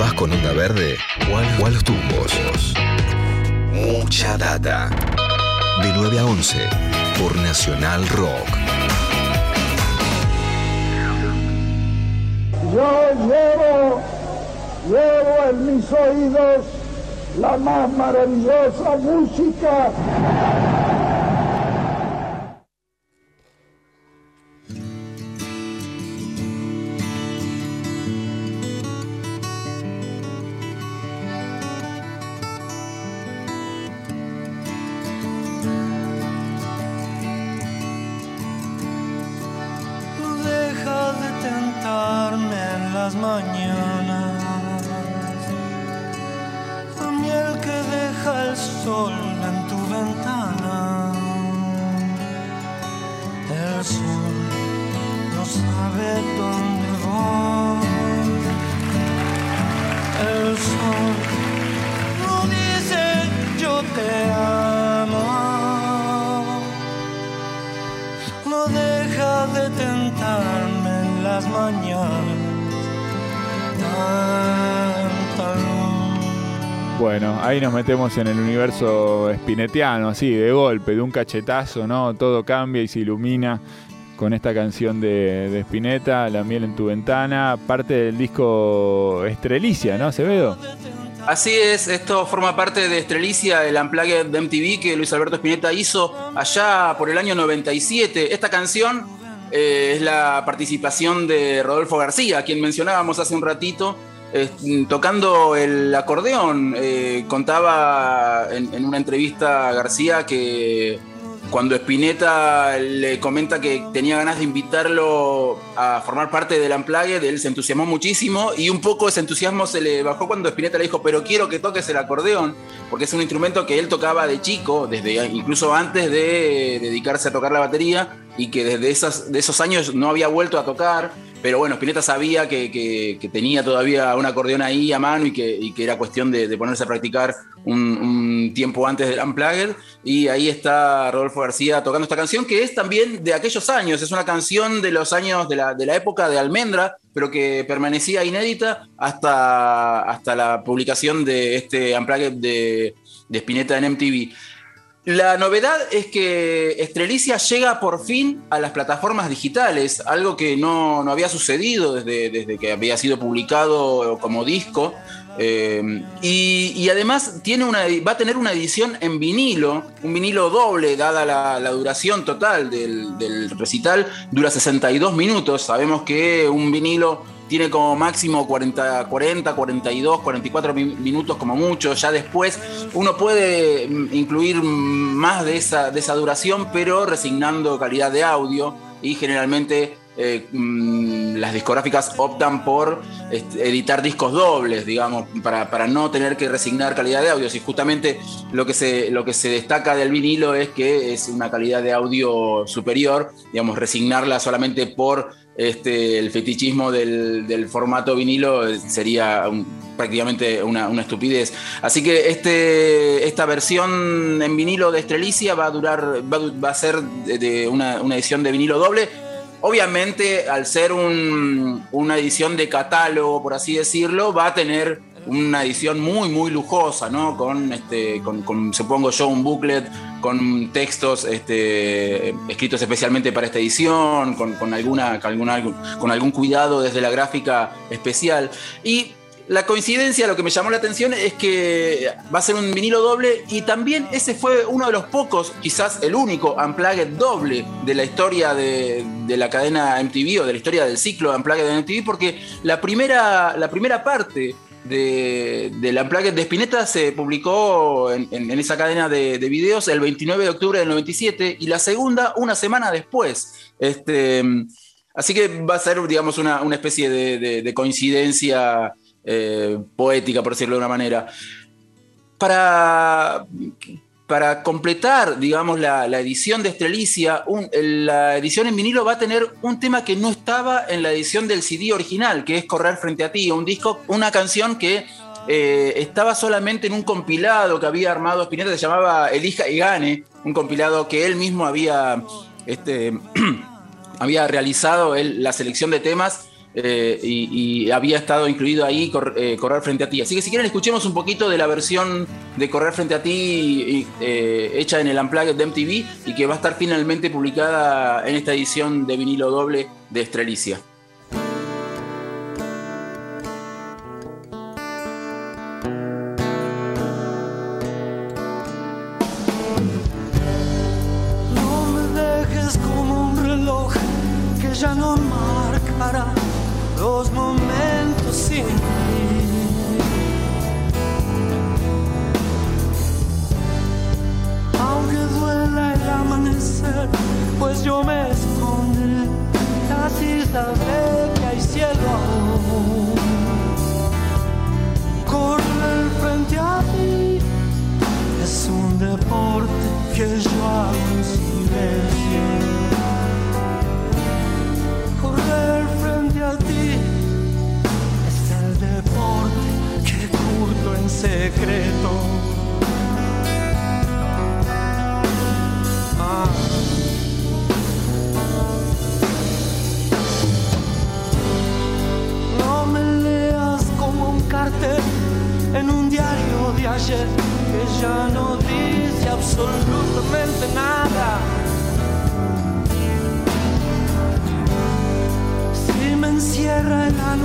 ¿Vas con onda verde o a los tumbos? Mucha data. De 9 a 11 por Nacional Rock. Yo llevo, llevo en mis oídos la más maravillosa música ahí nos metemos en el universo spinetiano, así, de golpe, de un cachetazo, ¿no? Todo cambia y se ilumina con esta canción de, de Spinetta, La miel en tu ventana, parte del disco Estrelicia, ¿no, Acevedo? Así es, esto forma parte de Estrelicia, el Unplugged de MTV que Luis Alberto Spinetta hizo allá por el año 97. Esta canción eh, es la participación de Rodolfo García, quien mencionábamos hace un ratito, tocando el acordeón. Eh, contaba en, una entrevista García que cuando Spinetta le comenta que tenía ganas de invitarlo a formar parte del Unplugged, él se entusiasmó muchísimo y un poco ese entusiasmo se le bajó cuando Spinetta le dijo, pero quiero que toques el acordeón, porque es un instrumento que él tocaba de chico, desde incluso antes de dedicarse a tocar la batería y que desde de esos años no había vuelto a tocar. Pero bueno, Spinetta sabía que, tenía todavía un acordeón ahí a mano y que, era cuestión de, ponerse a practicar un, tiempo antes del Unplugged. Y ahí está Rodolfo García tocando esta canción, que es también de aquellos años. Es una canción de los años de la, época de Almendra, pero que permanecía inédita hasta, hasta la publicación de este Unplugged de, de Spinetta en MTV. La novedad es que Estrelicia llega por fin a las plataformas digitales, algo que no, había sucedido desde, desde, que había sido publicado como disco. Eh, y, además tiene una, va a tener una edición en vinilo, un vinilo doble, dada la, duración total del, del recital, dura 62 minutos. Sabemos que un vinilo tiene como máximo 40, 40, 42, 44 minutos como mucho. Ya después uno puede mm, incluir más de esa, de esa duración, pero resignando calidad de audio y generalmente eh, mm, las discográficas optan por este, editar discos dobles, digamos, para, no tener que resignar calidad de audio. Y justamente lo que, se, lo que se destaca del vinilo es que es una calidad de audio superior, digamos, resignarla solamente por este, el fetichismo del, formato vinilo sería prácticamente una, estupidez. Así que este, esta versión en vinilo de Estrelicia va a durar, va, a ser de, una, edición de vinilo doble. Obviamente, al ser una edición de catálogo, por así decirlo, va a tener una edición muy, muy lujosa, ¿no? Con, este, con, supongo yo, un booklet con textos este, escritos especialmente para esta edición, con, alguna, con algún cuidado desde la gráfica especial. Y la coincidencia, lo que me llamó la atención es que va a ser un vinilo doble y también ese fue uno de los pocos, quizás el único Unplugged doble de la historia de, la cadena MTV o de la historia del ciclo Unplugged de MTV porque la primera, la primera parte de, la Unplugged de Spinetta se publicó en, esa cadena de, videos el 29 de octubre del 97 y la segunda una semana después. Este, así que va a ser, digamos, una, especie de, coincidencia eh, poética, por decirlo de una manera. Para para completar, digamos, la, edición de Estrelicia, la edición en vinilo va a tener un tema que no estaba en la edición del CD original, que es Correr frente a ti, un disco, una canción que eh, estaba solamente en un compilado que había armado Spinetta, se llamaba Elija y Gane, un compilado que él mismo había, este, había realizado la selección de temas eh, y, había estado incluido ahí eh, Correr frente a ti. Así que si quieren escuchemos un poquito de la versión de Correr frente a ti eh, hecha en el Unplugged de MTV y que va a estar finalmente publicada en esta edición de vinilo doble de Estrelicia. No me dejes como un reloj que ya no marcará los momentos sin ti. Aunque duela el amanecer, pues yo me escondré, casi sabré que hay cielo aún. Correr frente a ti es un deporte que yo hago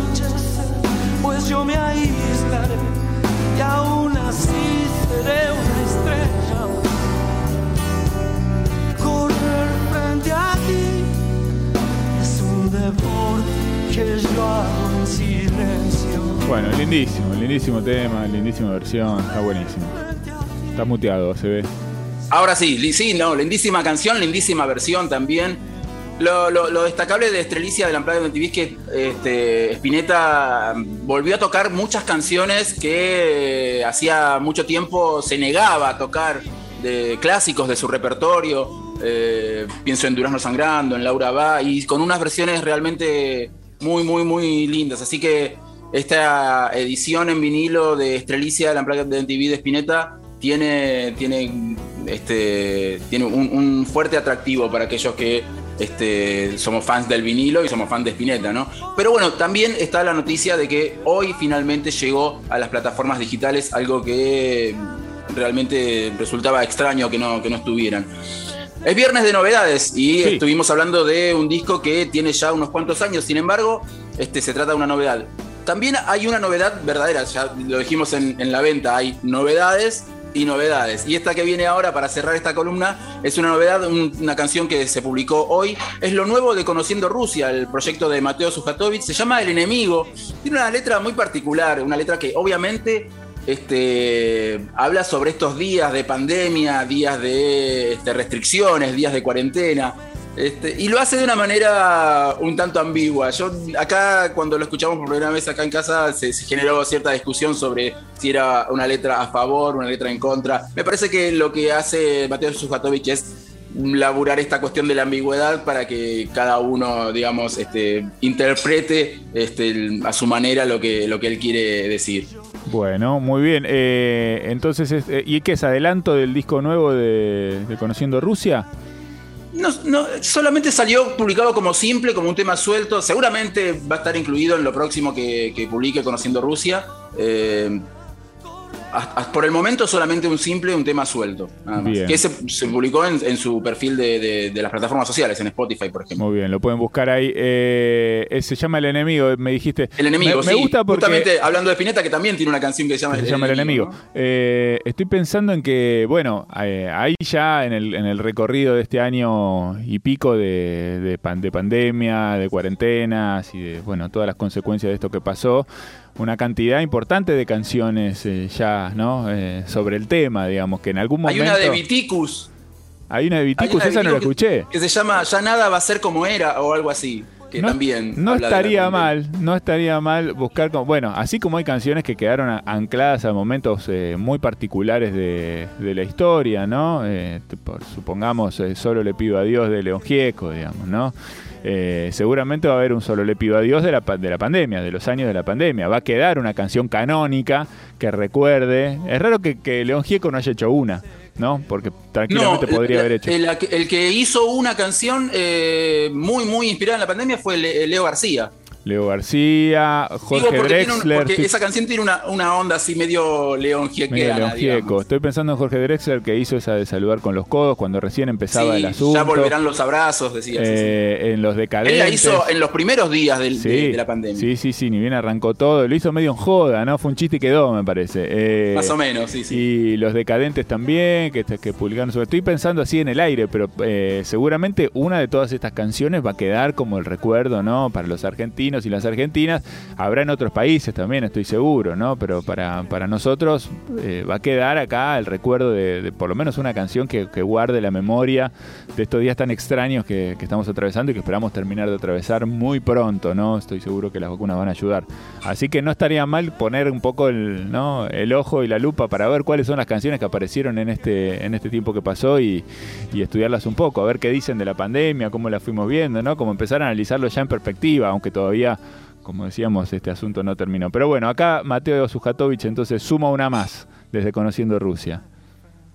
encierra el anochecer, pues yo me aislaré y aún así seré una estrella. Correr frente a ti es un deporte que yo hago en silencio. Bueno, lindísimo, lindísimo tema, lindísima versión, está buenísimo. Está muteado, se ve. Ahora sí, sí, no, lindísima canción, lindísima versión también. Lo, destacable de Estrelicia de la Amplada de MTV es que este, Spinetta volvió a tocar muchas canciones que eh, hacía mucho tiempo se negaba a tocar, de clásicos de su repertorio. Eh, pienso en Durazno Sangrando, en Laura Va, y con unas versiones realmente muy, muy, muy lindas. Así que esta edición en vinilo de Estrelicia de la Amplada de MTV de Spinetta tiene, tiene, este, tiene un, un fuerte atractivo para aquellos que este, somos fans del vinilo y somos fans de Spinetta, ¿no? Pero bueno, también está la noticia de que hoy finalmente llegó a las plataformas digitales algo que realmente resultaba extraño que no, que no estuvieran. Es viernes de novedades y Sí. estuvimos hablando de un disco que tiene ya unos cuantos años, sin embargo, este, se trata de una novedad. También hay una novedad verdadera, ya lo dijimos en, en la venta, hay novedades y novedades. Y esta que viene ahora para cerrar esta columna es una novedad, un- una canción que se publicó hoy. Es lo nuevo de Conociendo Rusia, el proyecto de Mateo Sujatovich. Se llama El Enemigo. Tiene una letra muy particular, una letra que obviamente este, habla sobre estos días de pandemia, días de este, restricciones, días de cuarentena. Este, y lo hace de una manera un tanto ambigua. Yo acá, cuando lo escuchamos por primera vez acá en casa, se, generó cierta discusión sobre si era una letra a favor, una letra en contra. Me parece que lo que hace Mateo Sujatovich es laburar esta cuestión de la ambigüedad para que cada uno, digamos, este, interprete este, a su manera lo que, él quiere decir. Bueno, muy bien. Eh, entonces, es- eh, ¿y qué es adelanto del disco nuevo de Conociendo Rusia? No, no, solamente salió publicado como simple, como un tema suelto. Seguramente va a estar incluido en lo próximo que, que publique Conociendo Rusia. Eh, por el momento solamente un simple, un tema suelto. nada más. Que se, se publicó en, en su perfil de, de- de las plataformas sociales, en Spotify, por ejemplo. Muy bien, lo pueden buscar ahí. Eh, eh, se llama El Enemigo, me dijiste. El enemigo, me, me sí. gusta porque Justamente hablando de Spinetta, que también tiene una canción que se llama, se llama El Enemigo. ¿no? Eh, estoy pensando en que, bueno, eh, ahí ya en el, en el recorrido de este año y pico de, de pan- de pandemia, de cuarentenas y de, bueno, todas las consecuencias de esto que pasó, una cantidad importante de canciones eh, ya, ¿no? Eh, sobre el tema, digamos, que en algún Hay momento... una de Viticus. Hay una de Hay Viticus, una de esa no la escuché. Que se llama Ya nada va a ser como era o algo así. Que no, también. no estaría mal, no estaría mal buscar, como, bueno, así como hay canciones que quedaron a- ancladas a momentos eh, muy particulares de, de la historia, ¿no? Eh, por- supongamos, eh, solo le pido a Dios de León Gieco, digamos, ¿no? Eh, seguramente va a haber un solo le pido a Dios de la, de la pandemia, de los años de la pandemia. Va a quedar una canción canónica que recuerde. Es raro que, que León Gieco no haya hecho una, ¿no? Porque tranquilamente podría la- haber hecho. El, el que hizo una canción eh, muy, muy inspirada en la pandemia fue Le- Leo García. Leo García, Jorge Digo, porque, tiene un- Drexler. porque esa canción tiene una, una onda así medio León Gieco. Estoy pensando en Jorge Drexler que hizo esa de saludar con los codos cuando recién empezaba Sí, el asunto. ya volverán los abrazos, decía. sí, sí. Eh, En los Él decadentes. la hizo en los primeros días del- de, Sí, de la pandemia. Sí, sí, sí, ni bien arrancó todo. Lo hizo medio en joda, ¿no? Fue un chiste y quedó, me parece. Eh, Más o menos, sí, sí. Y los decadentes también, que, que publicaron sobre. Estoy pensando así en el aire, pero eh, seguramente una de todas estas canciones va a quedar como el recuerdo, ¿no? Para los argentinos y las argentinas. Habrá en otros países también, estoy seguro, ¿no? Pero para, para nosotros eh, va a quedar acá el recuerdo de, por lo menos una canción que, que guarde la memoria de estos días tan extraños que, que estamos atravesando y que esperamos terminar de atravesar muy pronto, ¿no? Estoy seguro que las vacunas van a ayudar. Así que no estaría mal poner un poco el, ¿no? el ojo y la lupa para ver cuáles son las canciones que aparecieron en este, en este tiempo que pasó y, y estudiarlas un poco, a ver qué dicen de la pandemia, cómo la fuimos viendo, ¿no? Como empezar a analizarlo ya en perspectiva, aunque todavía, como decíamos, este asunto no terminó. Pero bueno, acá Mateo Sujatovich entonces suma una más desde Conociendo Rusia.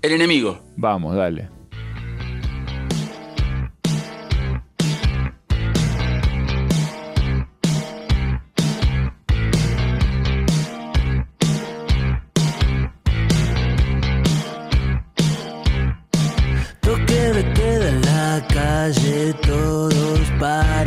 El enemigo. Vamos, dale. Toque de queda en la calle, todos para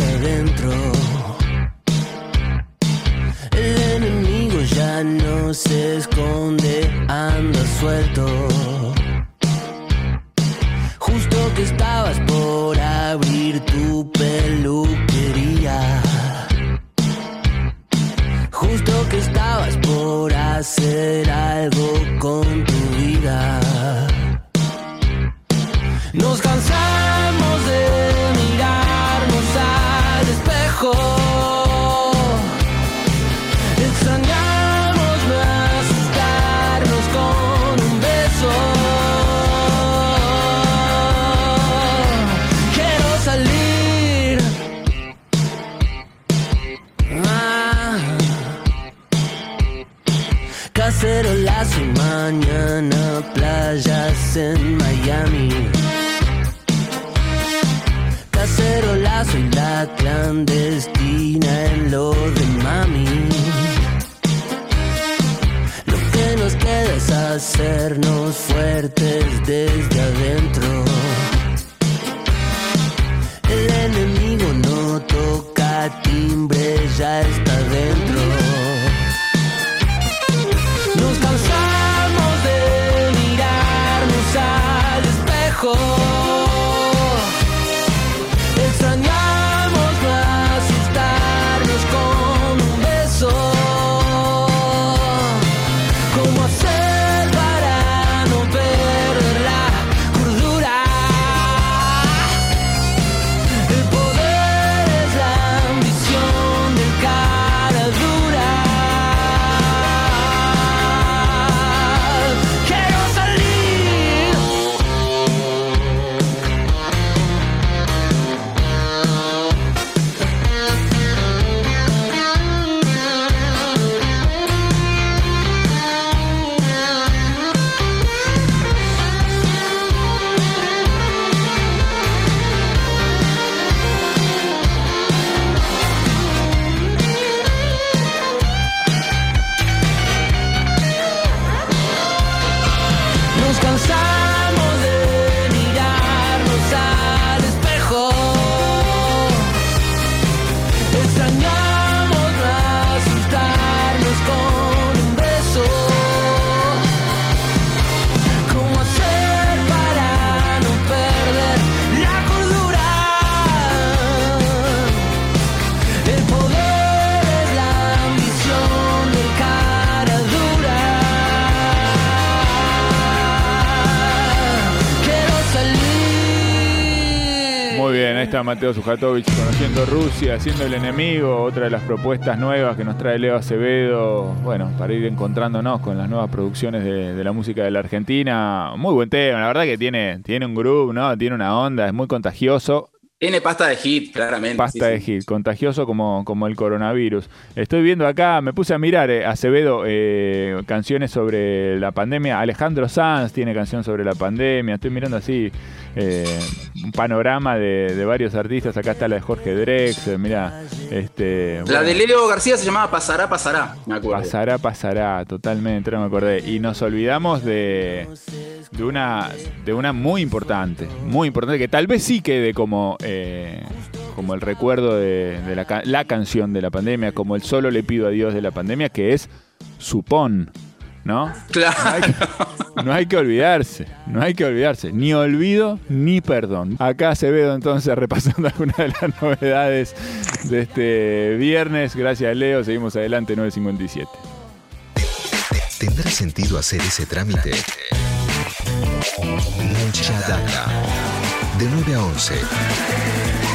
Justo que estabas por abrir tu peluquería. Justo que estabas por hacer Cacerolazo y mañana playas en Miami. Cacerolazo y la clandestina en lo de mami. Lo que nos queda es hacernos fuertes desde adentro. El enemigo no toca timbre, ya está dentro. Está Mateo Sujatovich conociendo Rusia, siendo el enemigo, otra de las propuestas nuevas que nos trae Leo Acevedo, bueno, para ir encontrándonos con las nuevas producciones de, de la música de la Argentina. Muy buen tema, la verdad que tiene, tiene un groove, ¿no? Tiene una onda, es muy contagioso. Tiene pasta de hit, claramente. Pasta de hit, contagioso como, como el coronavirus. Estoy viendo acá, me puse a mirar eh, Acevedo, eh, canciones sobre la pandemia. Alejandro Sanz tiene canción sobre la pandemia. Estoy mirando así eh, un panorama de, varios artistas. Acá está la de Jorge Drexler, mira. Este, la de Leo García se llamaba Pasará, Pasará, me acuerdo. Pasará, Pasará, totalmente, no me acordé. Y nos olvidamos de, de, una, de una muy importante, muy importante, que tal vez sí quede como eh, como el recuerdo de, la, canción de la pandemia, como el solo le pido a Dios de la pandemia, que es Supón. ¿No? Claro. No hay, que, olvidarse, no hay que olvidarse, ni olvido ni perdón. Acá se ve entonces repasando algunas de las novedades de este viernes. Gracias Leo, seguimos adelante 957. ¿Tendrá sentido hacer ese trámite? Mucha data. De 9 a 11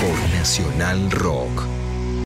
por Nacional Rock.